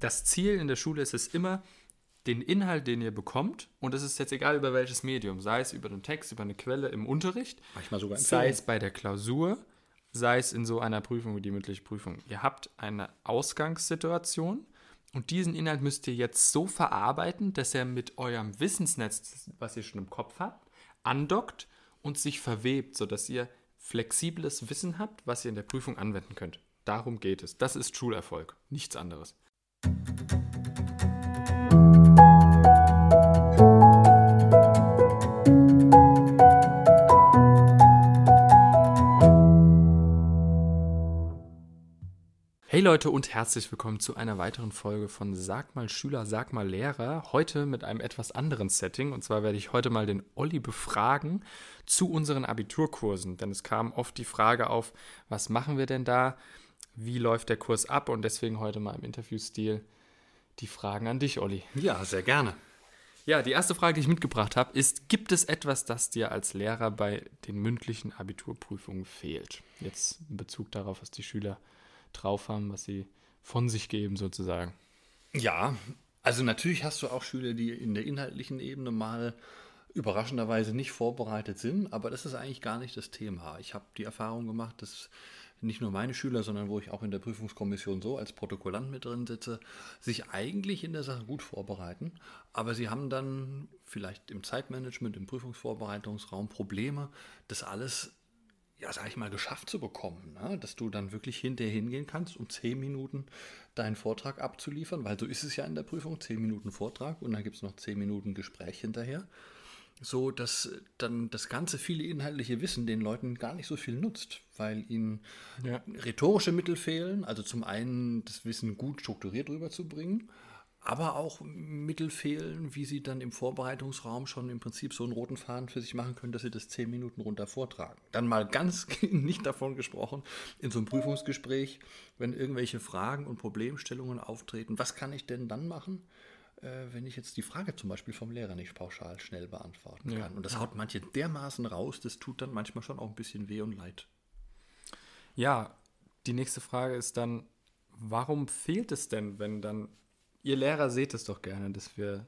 das Ziel in der Schule ist es immer, den Inhalt, den ihr bekommt, und es ist jetzt egal über welches Medium, sei es über den Text, über eine Quelle im Unterricht, sei es bei der Klausur, sei es in so einer Prüfung wie die mündliche Prüfung. Ihr habt eine Ausgangssituation und diesen Inhalt müsst ihr jetzt so verarbeiten, dass er mit eurem Wissensnetz, was ihr schon im Kopf habt, andockt und sich verwebt, sodass ihr flexibles Wissen habt, was ihr in der Prüfung anwenden könnt. Darum geht es. Das ist Schulerfolg, nichts anderes. Hey Leute und herzlich willkommen zu einer weiteren Folge von Sag mal Schüler, sag mal Lehrer. Heute mit einem etwas anderen Setting. Und zwar werde ich heute mal den Olli befragen zu unseren Abiturkursen. Denn es kam oft die Frage auf, was machen wir denn da? Wie läuft der Kurs ab? Und deswegen heute mal im Interviewstil die Fragen an dich, Olli. Ja, sehr gerne. Ja, die erste Frage, die ich mitgebracht habe, ist, gibt es etwas, das dir als Lehrer bei den mündlichen Abiturprüfungen fehlt? Jetzt in Bezug darauf, was die Schüler drauf haben, was sie von sich geben sozusagen. Ja, also natürlich hast du auch Schüler, die in der inhaltlichen Ebene mal überraschenderweise nicht vorbereitet sind, aber das ist eigentlich gar nicht das Thema. Ich habe die Erfahrung gemacht, dass nicht nur meine Schüler, sondern wo ich auch in der Prüfungskommission so als Protokollant mit drin sitze, sich eigentlich in der Sache gut vorbereiten, aber sie haben dann vielleicht im Zeitmanagement, im Prüfungsvorbereitungsraum Probleme, das alles ja, sag ich mal, geschafft zu bekommen, ne? dass du dann wirklich hinterher hingehen kannst, um zehn Minuten deinen Vortrag abzuliefern, weil so ist es ja in der Prüfung, zehn Minuten Vortrag und dann gibt es noch zehn Minuten Gespräch hinterher, so dass dann das ganze viele inhaltliche Wissen den Leuten gar nicht so viel nutzt, weil ihnen Ja. rhetorische Mittel fehlen, also zum einen das Wissen gut strukturiert rüberzubringen, aber auch Mittel fehlen, wie sie dann im Vorbereitungsraum schon im Prinzip so einen roten Faden für sich machen können, dass sie das zehn Minuten runter vortragen. Dann mal ganz nicht davon gesprochen, in so einem Prüfungsgespräch, wenn irgendwelche Fragen und Problemstellungen auftreten, was kann ich denn dann machen, wenn ich jetzt die Frage zum Beispiel vom Lehrer nicht pauschal schnell beantworten Ja. kann. Und das haut manche dermaßen raus, das tut dann manchmal schon auch ein bisschen weh und leid. Ja, die nächste Frage ist dann, warum fehlt es denn, wenn dann, ihr Lehrer seht es doch gerne, dass wir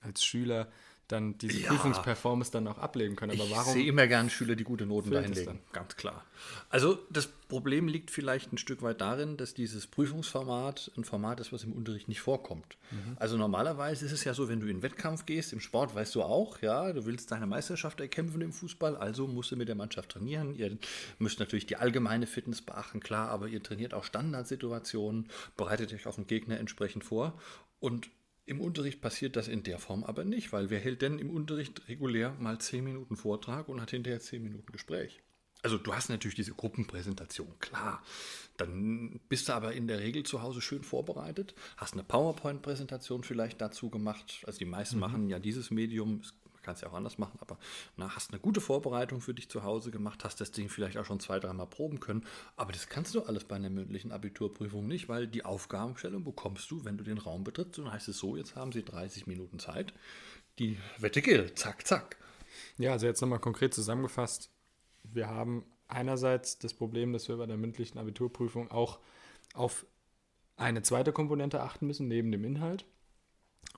als Schüler dann diese Ja. Prüfungsperformance dann auch ablegen können. Aber ich warum? sehe immer gern Schüler, die gute Noten fehlt dahin es legen. Ganz klar. Also das Problem liegt vielleicht ein Stück weit darin, dass dieses Prüfungsformat ein Format ist, was im Unterricht nicht vorkommt. Mhm. Also normalerweise ist es ja so, wenn du in den Wettkampf gehst, im Sport weißt du auch, ja, du willst deine Meisterschaft erkämpfen im Fußball, also musst du mit der Mannschaft trainieren. Ihr müsst natürlich die allgemeine Fitness beachten, klar, aber ihr trainiert auch Standardsituationen, bereitet euch auf den Gegner entsprechend vor und im Unterricht passiert das in der Form aber nicht, weil wer hält denn im Unterricht regulär mal 10 Minuten Vortrag und hat hinterher 10 Minuten Gespräch? Also du hast natürlich diese Gruppenpräsentation, klar. Dann bist du aber in der Regel zu Hause schön vorbereitet, hast eine PowerPoint-Präsentation vielleicht dazu gemacht. Also die meisten machen ja dieses Medium, man kann es ja auch anders machen, aber na, hast eine gute Vorbereitung für dich zu Hause gemacht, hast das Ding vielleicht auch schon zwei, dreimal proben können. Aber das kannst du alles bei einer mündlichen Abiturprüfung nicht, weil die Aufgabenstellung bekommst du, wenn du den Raum betrittst. Und dann heißt es so, jetzt haben sie 30 Minuten Zeit. Die Wette gilt, zack, zack. Ja, also jetzt nochmal konkret zusammengefasst. Wir haben einerseits das Problem, dass wir bei der mündlichen Abiturprüfung auch auf eine zweite Komponente achten müssen, neben dem Inhalt.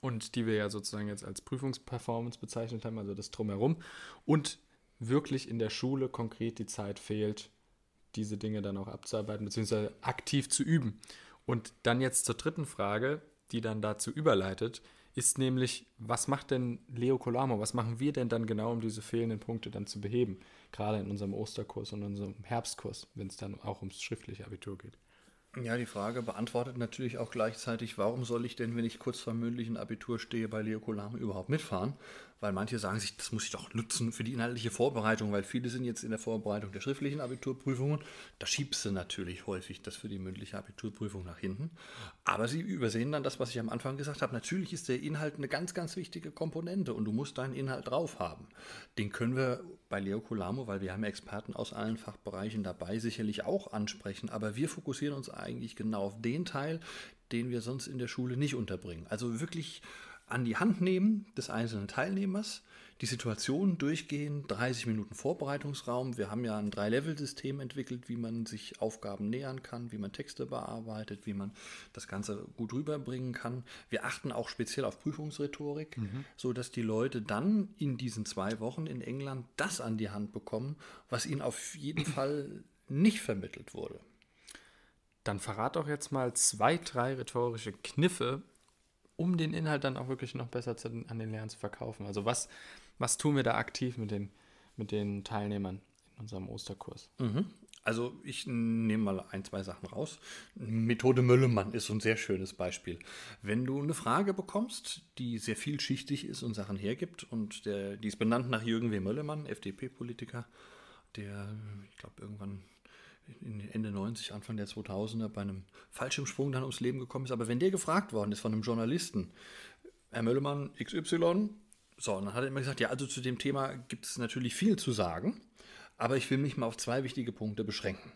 Und die wir ja sozusagen jetzt als Prüfungsperformance bezeichnet haben, also das Drumherum. Und wirklich in der Schule konkret die Zeit fehlt, diese Dinge dann auch abzuarbeiten, beziehungsweise aktiv zu üben. Und dann jetzt zur dritten Frage, die dann dazu überleitet, ist nämlich, was macht denn Leo Colamo, was machen wir denn dann genau, um diese fehlenden Punkte dann zu beheben? Gerade in unserem Osterkurs und unserem Herbstkurs, wenn es dann auch ums schriftliche Abitur geht. Ja, die Frage beantwortet natürlich auch gleichzeitig, warum soll ich denn, wenn ich kurz vor mündlichen Abitur stehe, bei Leo Kolame überhaupt mitfahren? Weil manche sagen sich, das muss ich doch nutzen für die inhaltliche Vorbereitung, weil viele sind jetzt in der Vorbereitung der schriftlichen Abiturprüfungen. Da schiebst du natürlich häufig das für die mündliche Abiturprüfung nach hinten. Aber sie übersehen dann das, was ich am Anfang gesagt habe. Natürlich ist der Inhalt eine ganz, ganz wichtige Komponente und du musst deinen Inhalt drauf haben. Den können wir bei Leo Colamo, weil wir haben Experten aus allen Fachbereichen dabei, sicherlich auch ansprechen. Aber wir fokussieren uns eigentlich genau auf den Teil, den wir sonst in der Schule nicht unterbringen. Also wirklich an die Hand nehmen des einzelnen Teilnehmers, die Situation durchgehen, 30 Minuten Vorbereitungsraum. Wir haben ja ein Drei-Level-System entwickelt, wie man sich Aufgaben nähern kann, wie man Texte bearbeitet, wie man das Ganze gut rüberbringen kann. Wir achten auch speziell auf Prüfungsrhetorik, mhm. sodass die Leute dann in diesen zwei Wochen in England das an die Hand bekommen, was ihnen auf jeden Fall nicht vermittelt wurde. Dann verrat doch jetzt mal zwei, drei rhetorische Kniffe, um den Inhalt dann auch wirklich noch besser zu, an den Lehrern zu verkaufen. Also was, was tun wir da aktiv mit den, mit den Teilnehmern in unserem Osterkurs? Mhm. Also ich nehme mal ein, zwei Sachen raus. Methode Müllemann ist so ein sehr schönes Beispiel. Wenn du eine Frage bekommst, die sehr vielschichtig ist und Sachen hergibt und der, die ist benannt nach Jürgen W. Möllemann, FDP-Politiker, der, ich glaube, irgendwann Ende 90, Anfang der 2000er bei einem Fallschirmsprung dann ums Leben gekommen ist. Aber wenn der gefragt worden ist von einem Journalisten, Herr Möllemann XY, so, und dann hat er immer gesagt, ja, also zu dem Thema gibt es natürlich viel zu sagen, aber ich will mich mal auf zwei wichtige Punkte beschränken.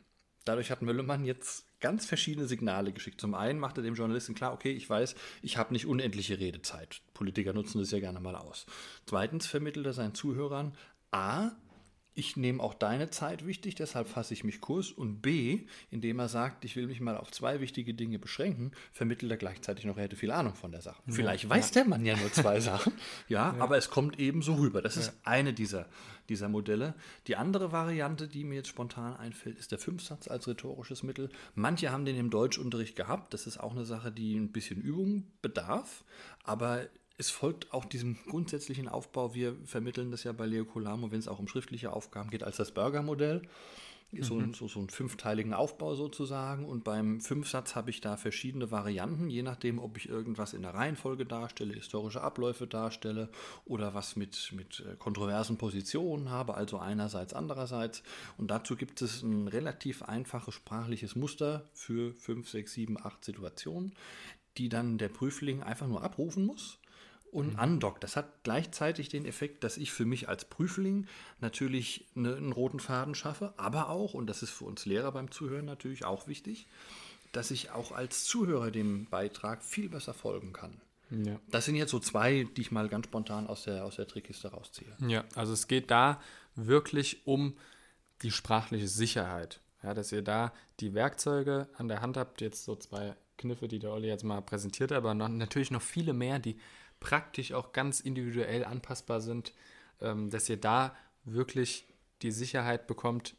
Dadurch hat Möllemann jetzt ganz verschiedene Signale geschickt. Zum einen macht er dem Journalisten klar, okay, ich weiß, ich habe nicht unendliche Redezeit. Politiker nutzen das ja gerne mal aus. Zweitens vermittelt er seinen Zuhörern, a, ich nehme auch deine Zeit wichtig, deshalb fasse ich mich kurz. Und B, indem er sagt, ich will mich mal auf zwei wichtige Dinge beschränken, vermittelt er gleichzeitig noch, er hätte viel Ahnung von der Sache. Ja, Vielleicht weiß ja. der Mann ja nur zwei Sachen, ja, ja, aber es kommt eben so rüber. Das ist eine dieser, dieser Modelle. Die andere Variante, die mir jetzt spontan einfällt, ist der Fünfsatz als rhetorisches Mittel. Manche haben den im Deutschunterricht gehabt. Das ist auch eine Sache, die ein bisschen Übung bedarf, aber es folgt auch diesem grundsätzlichen Aufbau. Wir vermitteln das ja bei Leo Colamo, wenn es auch um schriftliche Aufgaben geht, als das Burger-Modell. So, mhm. so, so einen fünfteiligen Aufbau sozusagen. Und beim Fünfsatz habe ich da verschiedene Varianten, je nachdem, ob ich irgendwas in der Reihenfolge darstelle, historische Abläufe darstelle oder was mit, mit äh, kontroversen Positionen habe, also einerseits, andererseits. Und dazu gibt es ein relativ einfaches sprachliches Muster für fünf, sechs, sieben, acht Situationen, die dann der Prüfling einfach nur abrufen muss und mhm. andockt. Das hat gleichzeitig den Effekt, dass ich für mich als Prüfling natürlich eine, einen roten Faden schaffe, aber auch, und das ist für uns Lehrer beim Zuhören natürlich auch wichtig, dass ich auch als Zuhörer dem Beitrag viel besser folgen kann. Ja. Das sind jetzt so zwei, die ich mal ganz spontan aus der, aus der Trickkiste rausziehe. Ja, also es geht da wirklich um die sprachliche Sicherheit. Ja, dass ihr da die Werkzeuge an der Hand habt, jetzt so zwei Kniffe, die der Olli jetzt mal präsentiert hat, aber noch, natürlich noch viele mehr, die praktisch auch ganz individuell anpassbar sind, ähm, dass ihr da wirklich die Sicherheit bekommt,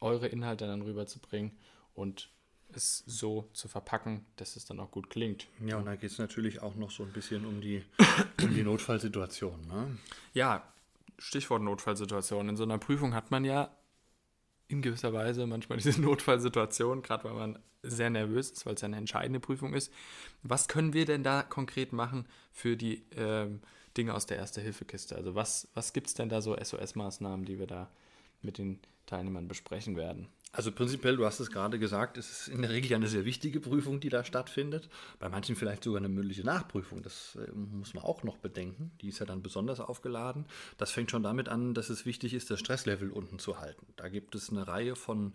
eure Inhalte dann rüberzubringen und es so zu verpacken, dass es dann auch gut klingt. Ja, und da geht es natürlich auch noch so ein bisschen um die, um die Notfallsituation. Ne? Ja, Stichwort Notfallsituation. In so einer Prüfung hat man ja in gewisser Weise manchmal diese Notfallsituation, gerade weil man sehr nervös ist, weil es ja eine entscheidende Prüfung ist. Was können wir denn da konkret machen für die ähm, Dinge aus der Erste-Hilfe-Kiste? Also was, was gibt es denn da so SOS-Maßnahmen, die wir da mit den Teilnehmern besprechen werden? Also prinzipiell, du hast es gerade gesagt, es ist in der Regel eine sehr wichtige Prüfung, die da stattfindet. Bei manchen vielleicht sogar eine mündliche Nachprüfung. Das äh, muss man auch noch bedenken. Die ist ja dann besonders aufgeladen. Das fängt schon damit an, dass es wichtig ist, das Stresslevel unten zu halten. Da gibt es eine Reihe von,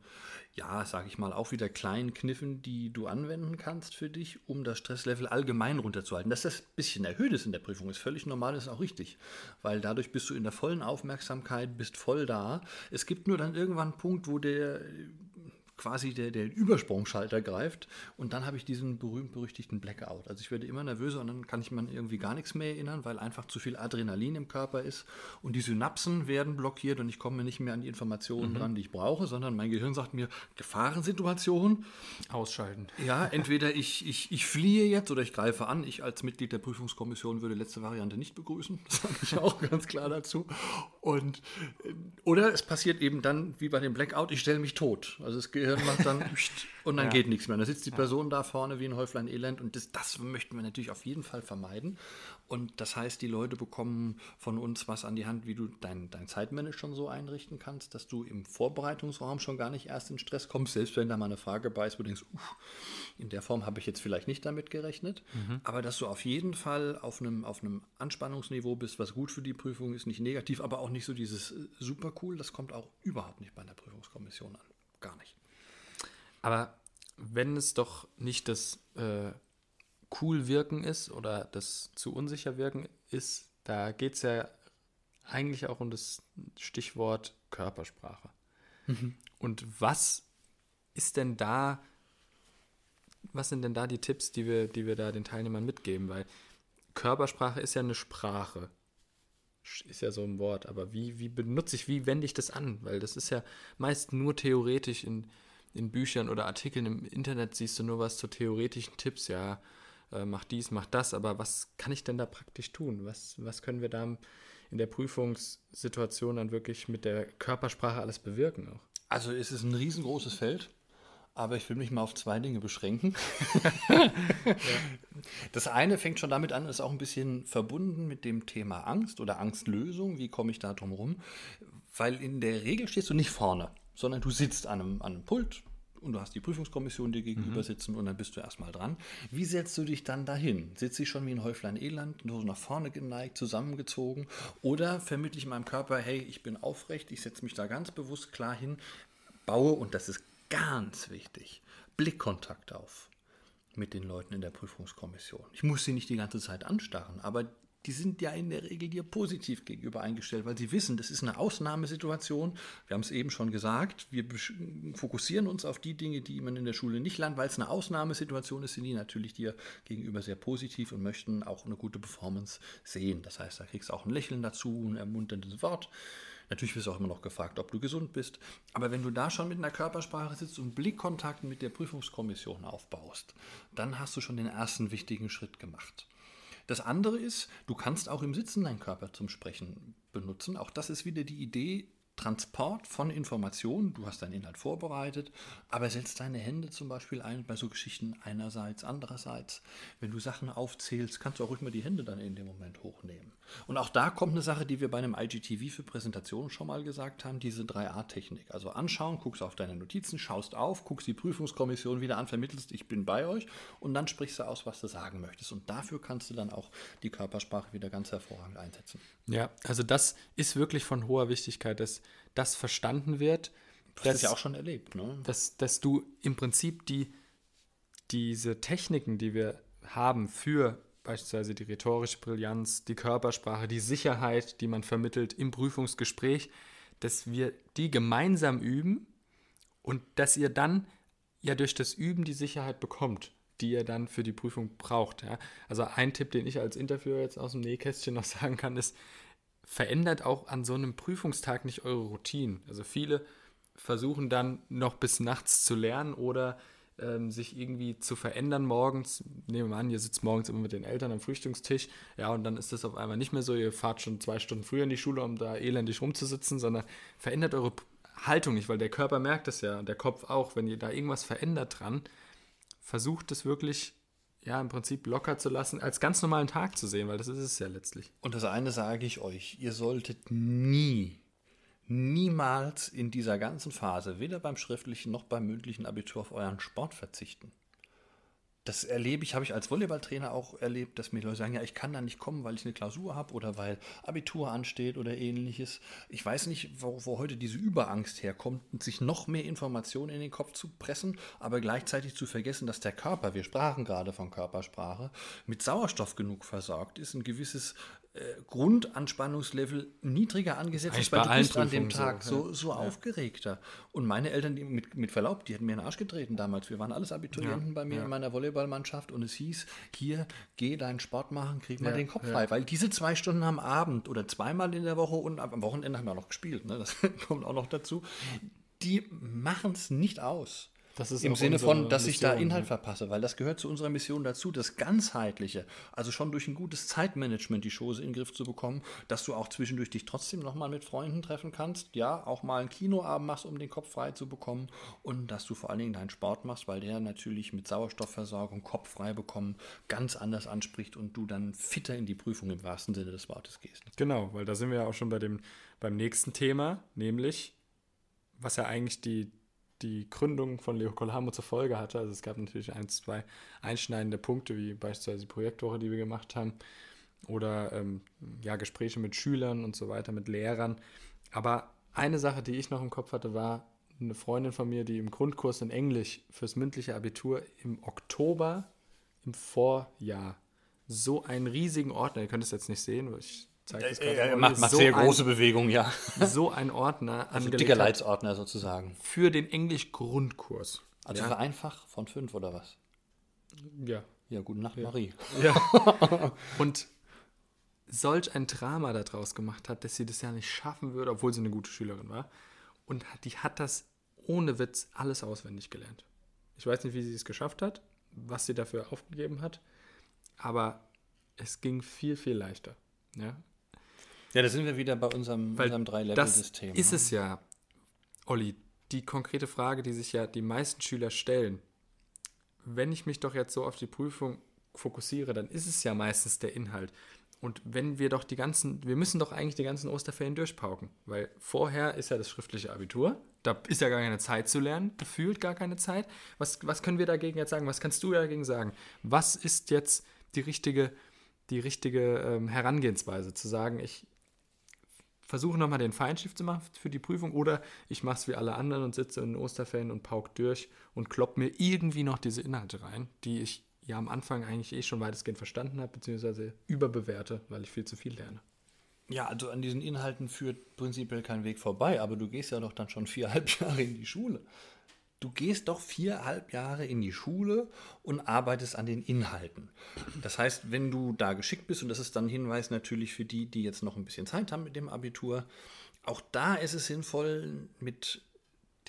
ja, sage ich mal, auch wieder kleinen Kniffen, die du anwenden kannst für dich, um das Stresslevel allgemein runterzuhalten. Dass das ein bisschen erhöht ist in der Prüfung, ist völlig normal, ist auch richtig. Weil dadurch bist du in der vollen Aufmerksamkeit, bist voll da. Es gibt nur dann irgendwann einen Punkt, wo der quasi der, der Übersprungschalter greift und dann habe ich diesen berühmt-berüchtigten Blackout. Also ich werde immer nervöser und dann kann ich mir irgendwie gar nichts mehr erinnern, weil einfach zu viel Adrenalin im Körper ist und die Synapsen werden blockiert und ich komme nicht mehr an die Informationen mhm. dran, die ich brauche, sondern mein Gehirn sagt mir, Gefahrensituation. Ausschalten. Ja, entweder ich, ich, ich fliehe jetzt oder ich greife an. Ich als Mitglied der Prüfungskommission würde letzte Variante nicht begrüßen. Das sage ich auch ganz klar dazu. Und, äh, oder es passiert eben dann wie bei dem Blackout, ich stelle mich tot. Also das Gehirn Gehirn macht dann und dann ja. geht nichts mehr. Da sitzt die Person da vorne wie ein Häuflein Elend und das, das möchten wir natürlich auf jeden Fall vermeiden. Und das heißt, die Leute bekommen von uns was an die Hand, wie du dein, dein Zeitmanagement schon so einrichten kannst, dass du im Vorbereitungsraum schon gar nicht erst in Stress kommst, selbst wenn da mal eine Frage bei ist, wo du denkst, uff, in der Form habe ich jetzt vielleicht nicht damit gerechnet, mhm. aber dass du auf jeden Fall auf einem, auf einem Anspannungsniveau bist, was gut für die Prüfung ist, nicht negativ, aber auch nicht so dieses äh, super cool, das kommt auch überhaupt nicht bei der Prüfungskommission an. Gar nicht. Aber wenn es doch nicht das äh, cool wirken ist oder das zu unsicher wirken ist, da geht es ja eigentlich auch um das Stichwort Körpersprache. Mhm. Und was ist denn da, was sind denn da die Tipps, die wir, die wir da den Teilnehmern mitgeben? Weil Körpersprache ist ja eine Sprache. Ist ja so ein Wort, aber wie, wie benutze ich, wie wende ich das an? Weil das ist ja meist nur theoretisch in, in Büchern oder Artikeln im Internet siehst du nur was zu theoretischen Tipps, ja, äh, mach dies, mach das, aber was kann ich denn da praktisch tun? Was, was können wir da in der Prüfungssituation dann wirklich mit der Körpersprache alles bewirken auch? Also es ist ein riesengroßes Feld. Aber ich will mich mal auf zwei Dinge beschränken. ja. Das eine fängt schon damit an, ist auch ein bisschen verbunden mit dem Thema Angst oder Angstlösung. Wie komme ich da drum rum? Weil in der Regel stehst du nicht vorne, sondern du sitzt an einem, an einem Pult und du hast die Prüfungskommission dir gegenüber mhm. sitzen und dann bist du erstmal dran. Wie setzt du dich dann dahin? Sitze ich schon wie ein Häuflein Elend, nur so nach vorne geneigt, zusammengezogen? Oder vermittle ich meinem Körper, hey, ich bin aufrecht, ich setze mich da ganz bewusst klar hin, baue, und das ist ganz wichtig, Blickkontakt auf mit den Leuten in der Prüfungskommission. Ich muss sie nicht die ganze Zeit anstarren, aber die sind ja in der Regel dir positiv gegenüber eingestellt, weil sie wissen, das ist eine Ausnahmesituation. Wir haben es eben schon gesagt, wir fokussieren uns auf die Dinge, die man in der Schule nicht lernt, weil es eine Ausnahmesituation ist, sind die natürlich dir gegenüber sehr positiv und möchten auch eine gute Performance sehen. Das heißt, da kriegst du auch ein Lächeln dazu, ein ermunterndes Wort. Natürlich wirst du auch immer noch gefragt, ob du gesund bist. Aber wenn du da schon mit einer Körpersprache sitzt und Blickkontakt mit der Prüfungskommission aufbaust, dann hast du schon den ersten wichtigen Schritt gemacht. Das andere ist, du kannst auch im Sitzen deinen Körper zum Sprechen benutzen. Auch das ist wieder die Idee, Transport von Informationen, du hast deinen Inhalt vorbereitet, aber setzt deine Hände zum Beispiel ein bei so Geschichten einerseits, andererseits. Wenn du Sachen aufzählst, kannst du auch ruhig mal die Hände dann in dem Moment hochnehmen. Und auch da kommt eine Sache, die wir bei einem IGTV für Präsentationen schon mal gesagt haben, diese 3A-Technik. Also anschauen, guckst auf deine Notizen, schaust auf, guckst die Prüfungskommission wieder an, vermittelst, ich bin bei euch und dann sprichst du aus, was du sagen möchtest. Und dafür kannst du dann auch die Körpersprache wieder ganz hervorragend einsetzen. Ja, also das ist wirklich von hoher Wichtigkeit, dass das verstanden wird. Du hast es ja auch schon erlebt, ne? Dass, dass du im Prinzip die, diese Techniken, die wir haben für beispielsweise die rhetorische Brillanz, die Körpersprache, die Sicherheit, die man vermittelt im Prüfungsgespräch, dass wir die gemeinsam üben und dass ihr dann ja durch das Üben die Sicherheit bekommt, die ihr dann für die Prüfung braucht. Ja? Also ein Tipp, den ich als Interviewer jetzt aus dem Nähkästchen noch sagen kann, ist, verändert auch an so einem Prüfungstag nicht eure Routinen. Also viele versuchen dann noch bis nachts zu lernen oder ähm, sich irgendwie zu verändern morgens. Nehmen wir an, ihr sitzt morgens immer mit den Eltern am Frühstückstisch, ja, und dann ist das auf einmal nicht mehr so, ihr fahrt schon zwei Stunden früher in die Schule, um da elendig rumzusitzen, sondern verändert eure Haltung nicht, weil der Körper merkt es ja und der Kopf auch, wenn ihr da irgendwas verändert dran, versucht es wirklich ja, im Prinzip locker zu lassen, als ganz normalen Tag zu sehen, weil das ist es ja letztlich. Und das eine sage ich euch, ihr solltet nie, niemals in dieser ganzen Phase, weder beim schriftlichen noch beim mündlichen Abitur, auf euren Sport verzichten das erlebe ich, habe ich als Volleyballtrainer auch erlebt, dass mir Leute sagen, ja, ich kann da nicht kommen, weil ich eine Klausur habe oder weil Abitur ansteht oder ähnliches. Ich weiß nicht, wo, wo heute diese Überangst herkommt, sich noch mehr Informationen in den Kopf zu pressen, aber gleichzeitig zu vergessen, dass der Körper, wir sprachen gerade von Körpersprache, mit Sauerstoff genug versorgt ist, ein gewisses Grundanspannungslevel niedriger angesetzt ist, weil du bist an dem Tag so, so, so ja. aufgeregter. Und meine Eltern, die mit, mit Verlaub, die hätten mir in den Arsch getreten damals. Wir waren alles Abiturienten ja. bei mir ja. in meiner Volleyballmannschaft und es hieß, hier, geh deinen Sport machen, krieg mal den Kopf frei. Weil diese zwei Stunden am Abend oder zweimal in der Woche und am Wochenende haben wir auch noch gespielt, ne? das kommt auch noch dazu, die machen es nicht aus. Im Sinne von, dass Mission, ich da Inhalt ne? verpasse, weil das gehört zu unserer Mission dazu, das Ganzheitliche, also schon durch ein gutes Zeitmanagement die Chose in den Griff zu bekommen, dass du auch zwischendurch dich trotzdem nochmal mit Freunden treffen kannst, ja, auch mal einen Kinoabend machst, um den Kopf frei zu bekommen und dass du vor allen Dingen deinen Sport machst, weil der natürlich mit Sauerstoffversorgung, Kopf frei bekommen, ganz anders anspricht und du dann fitter in die Prüfung im wahrsten Sinne des Wortes gehst. Genau, weil da sind wir ja auch schon bei dem, beim nächsten Thema, nämlich, was ja eigentlich die die Gründung von Leo Colamo zur Folge hatte. Also es gab natürlich ein, zwei einschneidende Punkte, wie beispielsweise die Projektwoche, die wir gemacht haben, oder ähm, ja, Gespräche mit Schülern und so weiter, mit Lehrern. Aber eine Sache, die ich noch im Kopf hatte, war eine Freundin von mir, die im Grundkurs in Englisch fürs mündliche Abitur im Oktober im Vorjahr so einen riesigen Ordner, ihr könnt es jetzt nicht sehen, ich zeige das gerade. Er mal, macht, macht so sehr ein, große Bewegungen, ja. So ein Ordner Also dicker Leitsordner sozusagen. für den Englisch-Grundkurs. Also ja, vereinfach von fünf oder was? ja. Ja, gute Nacht, Marie. Ja. Und solch ein Drama daraus gemacht hat, dass sie das ja nicht schaffen würde, obwohl sie eine gute Schülerin war. Und die hat das ohne Witz alles auswendig gelernt. Ich weiß nicht, wie sie es geschafft hat, was sie dafür aufgegeben hat, aber es ging viel, viel leichter. Ja? Ja, da sind wir wieder bei unserem, Weil unserem das Drei-Level-System. ist ne? es ja, Olli, die konkrete Frage, die sich ja die meisten Schüler stellen. Wenn ich mich doch jetzt so auf die Prüfung fokussiere, dann ist es ja meistens der Inhalt. Und wenn wir doch die ganzen, wir müssen doch eigentlich die ganzen Osterferien durchpauken, weil vorher ist ja das schriftliche Abitur, da ist ja gar keine Zeit zu lernen, gefühlt gar keine Zeit. Was, was können wir dagegen jetzt sagen? Was kannst du dagegen sagen? Was ist jetzt die richtige, die richtige ähm, Herangehensweise? Zu sagen, ich versuche nochmal den Feinstift zu machen für die Prüfung oder ich mache es wie alle anderen und sitze in den Osterferien und pauk durch und klopp mir irgendwie noch diese Inhalte rein, die ich ja am Anfang eigentlich eh schon weitestgehend verstanden habe, beziehungsweise überbewerte, weil ich viel zu viel lerne. Ja, also an diesen Inhalten führt prinzipiell kein Weg vorbei, aber du gehst ja doch dann schon viereinhalb Jahre in die Schule. Du gehst doch viereinhalb Jahre in die Schule und arbeitest an den Inhalten. Das heißt, wenn du da geschickt bist, und das ist dann ein Hinweis natürlich für die, die jetzt noch ein bisschen Zeit haben mit dem Abitur, auch da ist es sinnvoll, mit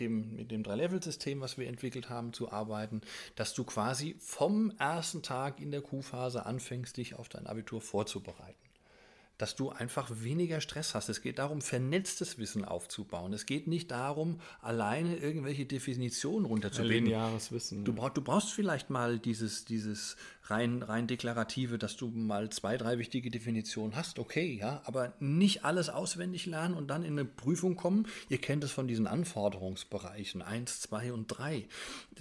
dem, mit dem Drei-Level-System, was wir entwickelt haben, zu arbeiten, dass du quasi vom ersten Tag in der Q-Phase anfängst, dich auf dein Abitur vorzubereiten dass du einfach weniger Stress hast. Es geht darum, vernetztes Wissen aufzubauen. Es geht nicht darum, alleine irgendwelche Definitionen runterzubeten. Lineares Wissen. Du, brauch, du brauchst vielleicht mal dieses, dieses rein, rein deklarative, dass du mal zwei, drei wichtige Definitionen hast, okay, ja, aber nicht alles auswendig lernen und dann in eine Prüfung kommen. Ihr kennt es von diesen Anforderungsbereichen 1, 2 und 3.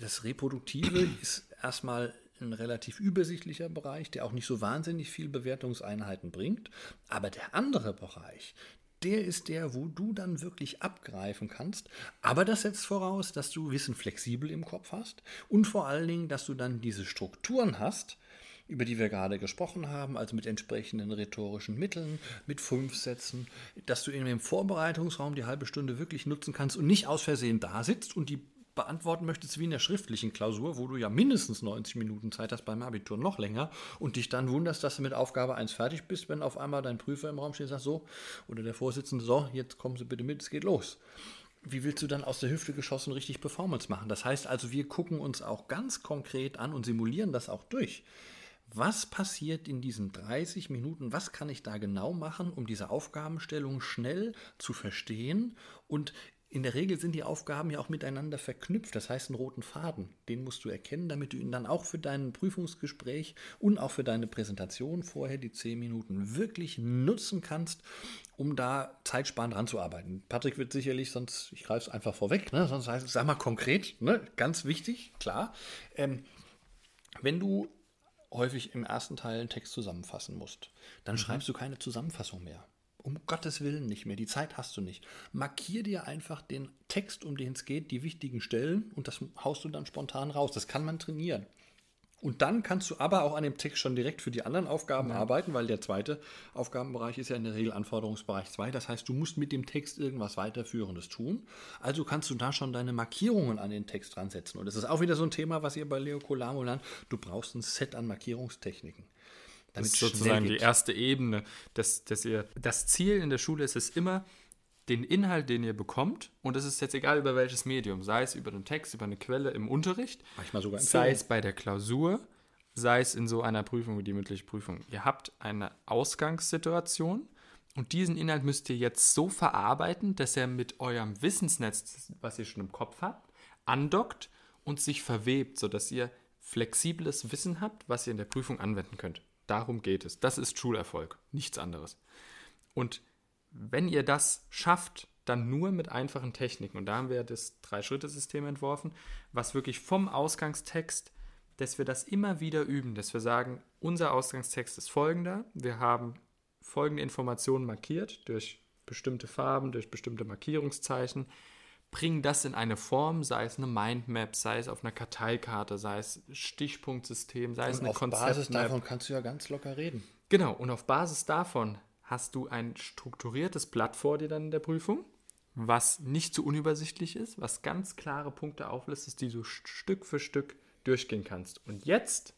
Das Reproduktive ist erstmal ein relativ übersichtlicher Bereich, der auch nicht so wahnsinnig viel Bewertungseinheiten bringt. Aber der andere Bereich, der ist der, wo du dann wirklich abgreifen kannst. Aber das setzt voraus, dass du Wissen flexibel im Kopf hast und vor allen Dingen, dass du dann diese Strukturen hast, über die wir gerade gesprochen haben, also mit entsprechenden rhetorischen Mitteln, mit fünf Sätzen, dass du in dem Vorbereitungsraum die halbe Stunde wirklich nutzen kannst und nicht aus Versehen da sitzt und die beantworten möchtest wie in der schriftlichen Klausur, wo du ja mindestens 90 Minuten Zeit hast, beim Abitur noch länger und dich dann wunderst, dass du mit Aufgabe 1 fertig bist, wenn auf einmal dein Prüfer im Raum steht und sagt so, oder der Vorsitzende, so, jetzt kommen Sie bitte mit, es geht los. Wie willst du dann aus der Hüfte geschossen richtig Performance machen? Das heißt also, wir gucken uns auch ganz konkret an und simulieren das auch durch. Was passiert in diesen 30 Minuten? Was kann ich da genau machen, um diese Aufgabenstellung schnell zu verstehen und in der Regel sind die Aufgaben ja auch miteinander verknüpft. Das heißt, einen roten Faden, den musst du erkennen, damit du ihn dann auch für dein Prüfungsgespräch und auch für deine Präsentation vorher, die zehn Minuten, wirklich nutzen kannst, um da zeitsparend ranzuarbeiten. Patrick wird sicherlich, sonst, ich greife es einfach vorweg, ne? sonst heißt es, sag mal konkret, ne? ganz wichtig, klar. Ähm, wenn du häufig im ersten Teil einen Text zusammenfassen musst, dann schreibst du keine Zusammenfassung mehr. Um Gottes Willen nicht mehr. Die Zeit hast du nicht. Markier dir einfach den Text, um den es geht, die wichtigen Stellen und das haust du dann spontan raus. Das kann man trainieren. Und dann kannst du aber auch an dem Text schon direkt für die anderen Aufgaben ja. arbeiten, weil der zweite Aufgabenbereich ist ja in der Regel Anforderungsbereich 2. Das heißt, du musst mit dem Text irgendwas weiterführendes tun. Also kannst du da schon deine Markierungen an den Text dran setzen. Und das ist auch wieder so ein Thema, was ihr bei Leo Colamo lernt. Du brauchst ein Set an Markierungstechniken. Das ist sozusagen die erste Ebene, dass, dass ihr das Ziel in der Schule ist es immer, den Inhalt, den ihr bekommt, und es ist jetzt egal über welches Medium, sei es über einen Text, über eine Quelle im Unterricht, im sei es bei der Klausur, sei es in so einer Prüfung wie die mündliche Prüfung. Ihr habt eine Ausgangssituation und diesen Inhalt müsst ihr jetzt so verarbeiten, dass er mit eurem Wissensnetz, was ihr schon im Kopf habt, andockt und sich verwebt, sodass ihr flexibles Wissen habt, was ihr in der Prüfung anwenden könnt. Darum geht es. Das ist Schulerfolg, nichts anderes. Und wenn ihr das schafft, dann nur mit einfachen Techniken. Und da haben wir das Drei-Schritte-System entworfen, was wirklich vom Ausgangstext, dass wir das immer wieder üben, dass wir sagen, unser Ausgangstext ist folgender. Wir haben folgende Informationen markiert durch bestimmte Farben, durch bestimmte Markierungszeichen. Bring das in eine Form, sei es eine Mindmap, sei es auf einer Karteikarte, sei es Stichpunktsystem, sei es Und eine auf Basis Konzeptmap. davon kannst du ja ganz locker reden. Genau, und auf Basis davon hast du ein strukturiertes Blatt vor dir dann in der Prüfung, was nicht zu unübersichtlich ist, was ganz klare Punkte auflistet, die du Stück für Stück durchgehen kannst. Und jetzt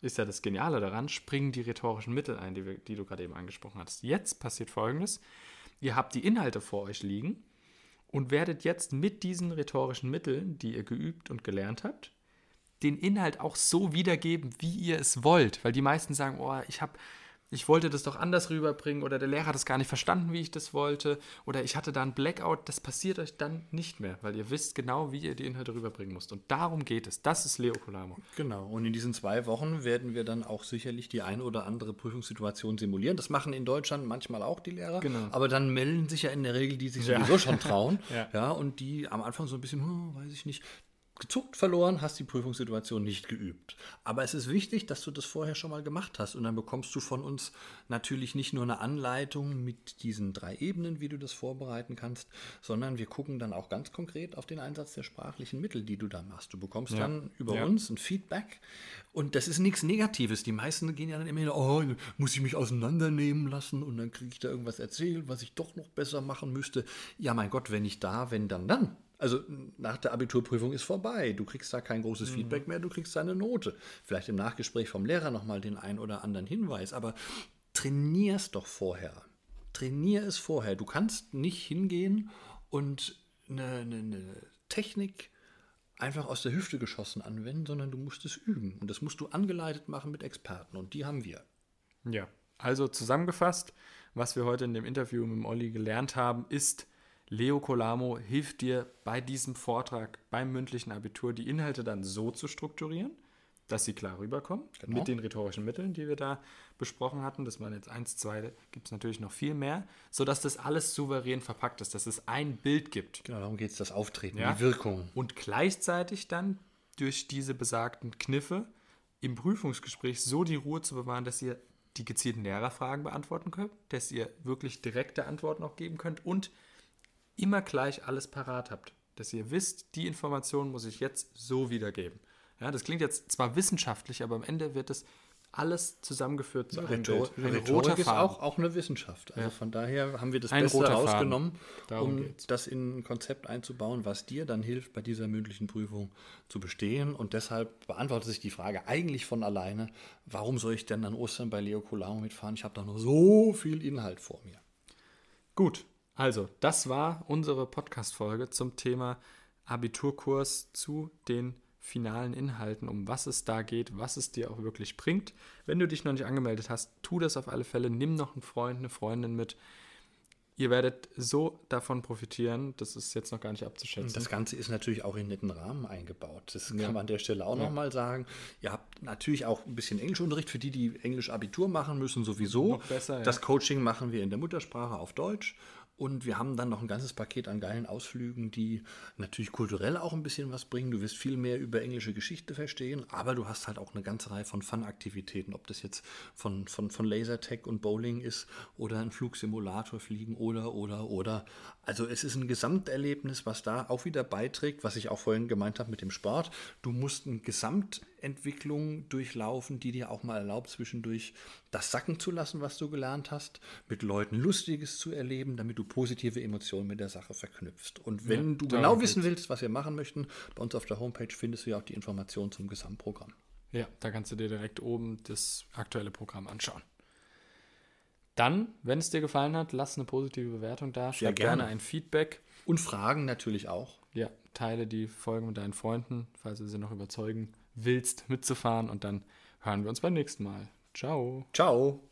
ist ja das Geniale daran, springen die rhetorischen Mittel ein, die, wir, die du gerade eben angesprochen hast. Jetzt passiert Folgendes. Ihr habt die Inhalte vor euch liegen und werdet jetzt mit diesen rhetorischen Mitteln, die ihr geübt und gelernt habt, den Inhalt auch so wiedergeben, wie ihr es wollt. Weil die meisten sagen, oh, ich habe ich wollte das doch anders rüberbringen oder der Lehrer hat es gar nicht verstanden, wie ich das wollte oder ich hatte da einen Blackout. Das passiert euch dann nicht mehr, weil ihr wisst genau, wie ihr die Inhalte rüberbringen müsst. Und darum geht es. Das ist Leo Colamo. Genau. Und in diesen zwei Wochen werden wir dann auch sicherlich die ein oder andere Prüfungssituation simulieren. Das machen in Deutschland manchmal auch die Lehrer. Genau. Aber dann melden sich ja in der Regel die, die sich Ja. sowieso schon trauen. Ja. ja. Und die am Anfang so ein bisschen, hm, weiß ich nicht, gezuckt verloren, hast die Prüfungssituation nicht geübt. Aber es ist wichtig, dass du das vorher schon mal gemacht hast. Und dann bekommst du von uns natürlich nicht nur eine Anleitung mit diesen drei Ebenen, wie du das vorbereiten kannst, sondern wir gucken dann auch ganz konkret auf den Einsatz der sprachlichen Mittel, die du da machst. Du bekommst Ja. dann über Ja. uns ein Feedback. Und das ist nichts Negatives. Die meisten gehen ja dann immer wieder, oh, muss ich mich auseinandernehmen lassen und dann kriege ich da irgendwas erzählt, was ich doch noch besser machen müsste. Ja, mein Gott, wenn nicht da, wenn dann dann. Also nach der Abiturprüfung ist vorbei. Du kriegst da kein großes Feedback mehr, du kriegst deine Note. Vielleicht im Nachgespräch vom Lehrer nochmal den ein oder anderen Hinweis, aber trainier es doch vorher. Trainier es vorher. Du kannst nicht hingehen und eine, eine, eine Technik einfach aus der Hüfte geschossen anwenden, sondern du musst es üben. Und das musst du angeleitet machen mit Experten. Und die haben wir. Ja, also zusammengefasst, was wir heute in dem Interview mit dem Olli gelernt haben, ist, Leo Colamo hilft dir bei diesem Vortrag beim mündlichen Abitur, die Inhalte dann so zu strukturieren, dass sie klar rüberkommen, Genau. mit den rhetorischen Mitteln, die wir da besprochen hatten. Das waren jetzt eins, zwei, gibt es natürlich noch viel mehr, sodass das alles souverän verpackt ist, dass es ein Bild gibt. Genau, darum geht es, das Auftreten, Ja. die Wirkung. Und gleichzeitig dann durch diese besagten Kniffe im Prüfungsgespräch so die Ruhe zu bewahren, dass ihr die gezielten Lehrerfragen beantworten könnt, dass ihr wirklich direkte Antworten auch geben könnt und immer gleich alles parat habt. Dass ihr wisst, die Information muss ich jetzt so wiedergeben. Ja, das klingt jetzt zwar wissenschaftlich, aber am Ende wird es alles zusammengeführt zu einem Rhetor. Ein Rhetorik roter ist Faden. auch, auch eine Wissenschaft. Also von daher haben wir das Ein Beste rausgenommen, um geht's. das in ein Konzept einzubauen, was dir dann hilft, bei dieser mündlichen Prüfung zu bestehen. Und deshalb beantwortet sich die Frage eigentlich von alleine, warum soll ich denn an Ostern bei Leo Colamo mitfahren? Ich habe doch noch so viel Inhalt vor mir. Gut, also das war unsere Podcast-Folge zum Thema Abiturkurs zu den finalen Inhalten, um was es da geht, was es dir auch wirklich bringt. Wenn du dich noch nicht angemeldet hast, tu das auf alle Fälle. Nimm noch einen Freund, eine Freundin mit. Ihr werdet so davon profitieren, das ist jetzt noch gar nicht abzuschätzen. Das Ganze ist natürlich auch in netten Rahmen eingebaut. Das kann Ja. man an der Stelle auch Ja. noch mal sagen. Ihr habt natürlich auch ein bisschen Englischunterricht für die, die Englisch Abitur machen müssen, sowieso. Noch besser, ja. Das Coaching machen wir in der Muttersprache auf Deutsch. Und wir haben dann noch ein ganzes Paket an geilen Ausflügen, die natürlich kulturell auch ein bisschen was bringen. Du wirst viel mehr über englische Geschichte verstehen, aber du hast halt auch eine ganze Reihe von Fun-Aktivitäten, ob das jetzt von, von, von Lasertag und Bowling ist oder ein Flugsimulator fliegen oder, oder, oder. Also es ist ein Gesamterlebnis, was da auch wieder beiträgt, was ich auch vorhin gemeint habe mit dem Sport. Du musst eine Gesamtentwicklung durchlaufen, die dir auch mal erlaubt, zwischendurch das sacken zu lassen, was du gelernt hast, mit Leuten Lustiges zu erleben, damit du positive Emotionen mit der Sache verknüpfst. Und wenn Ja, du genau wissen willst, was wir machen möchten, bei uns auf der Homepage findest du ja auch die Informationen zum Gesamtprogramm. Ja, da kannst du dir direkt oben das aktuelle Programm anschauen. Dann, wenn es dir gefallen hat, lass eine positive Bewertung da. Schreib gerne. gerne. ein Feedback. Und Fragen natürlich auch. Ja, teile die Folge mit deinen Freunden, falls du sie noch überzeugen willst, mitzufahren. Und dann hören wir uns beim nächsten Mal. Ciao. Ciao.